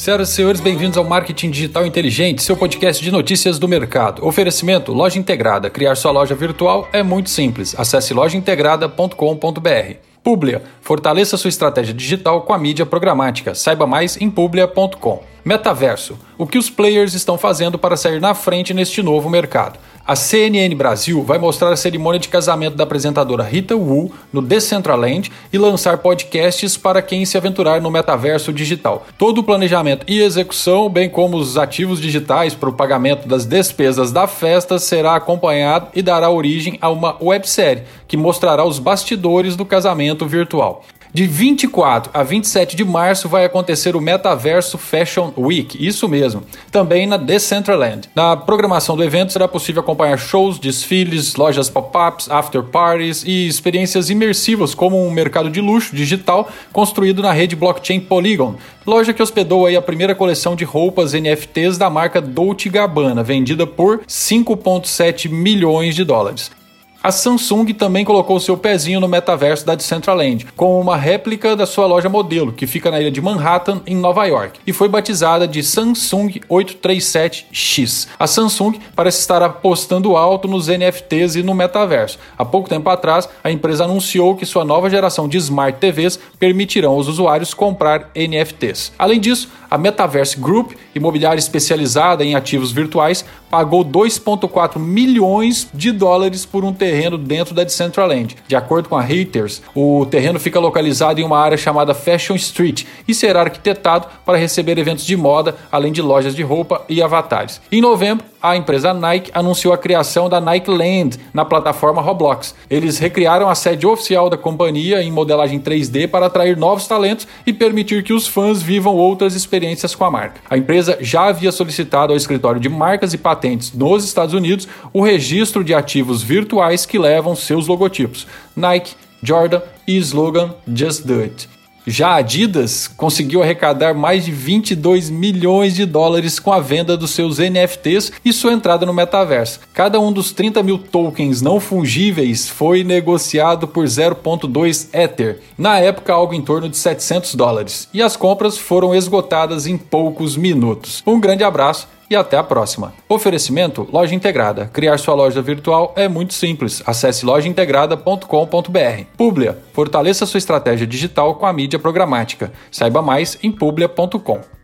Senhoras e senhores, bem-vindos ao Marketing Digital Inteligente, seu podcast de notícias do mercado. Oferecimento Loja Integrada. Criar sua loja virtual é muito simples. Acesse lojaintegrada.com.br. Publia. Fortaleça sua estratégia digital com a mídia programática. Saiba mais em publia.com. Metaverso. O que os players estão fazendo para sair na frente neste novo mercado? A CNN Brasil vai mostrar a cerimônia de casamento da apresentadora Rita Wu no Decentraland e lançar podcasts para quem se aventurar no metaverso digital. Todo o planejamento e execução, bem como os ativos digitais para o pagamento das despesas da festa, será acompanhado e dará origem a uma websérie que mostrará os bastidores do casamento virtual. De 24 a 27 de março vai acontecer o Metaverso Fashion Week, isso mesmo, também na Decentraland. Na programação do evento será possível acompanhar shows, desfiles, lojas pop-ups, after parties e experiências imersivas como um mercado de luxo digital construído na rede blockchain Polygon, loja que hospedou aí a primeira coleção de roupas NFTs da marca Dolce Gabbana, vendida por 5.7 milhões de dólares. A Samsung também colocou seu pezinho no metaverso da Decentraland, com uma réplica da sua loja modelo, que fica na ilha de Manhattan, em Nova York, e foi batizada de Samsung 837X. A Samsung parece estar apostando alto nos NFTs e no metaverso. Há pouco tempo atrás, a empresa anunciou que sua nova geração de Smart TVs permitirão aos usuários comprar NFTs. Além disso, a Metaverse Group, imobiliária especializada em ativos virtuais, pagou 2,4 milhões de dólares por um terreno dentro da Decentraland. De acordo com a Reuters, o terreno fica localizado em uma área chamada Fashion Street e será arquitetado para receber eventos de moda, além de lojas de roupa e avatares. Em novembro, a empresa Nike anunciou a criação da Nike Land na plataforma Roblox. Eles recriaram a sede oficial da companhia em modelagem 3D para atrair novos talentos e permitir que os fãs vivam outras experiências com a marca. A empresa já havia solicitado ao escritório de marcas e patentes nos Estados Unidos o registro de ativos virtuais que levam seus logotipos: Nike, Jordan e slogan Just Do It. Já a Adidas conseguiu arrecadar mais de 22 milhões de dólares com a venda dos seus NFTs e sua entrada no metaverso. Cada um dos 30 mil tokens não fungíveis foi negociado por 0,2 Ether, na época algo em torno de 700 dólares, e as compras foram esgotadas em poucos minutos. Um grande abraço e até a próxima. Oferecimento Loja Integrada. Criar sua loja virtual é muito simples. Acesse lojaintegrada.com.br. Publia. Fortaleça sua estratégia digital com a mídia programática. Saiba mais em publia.com.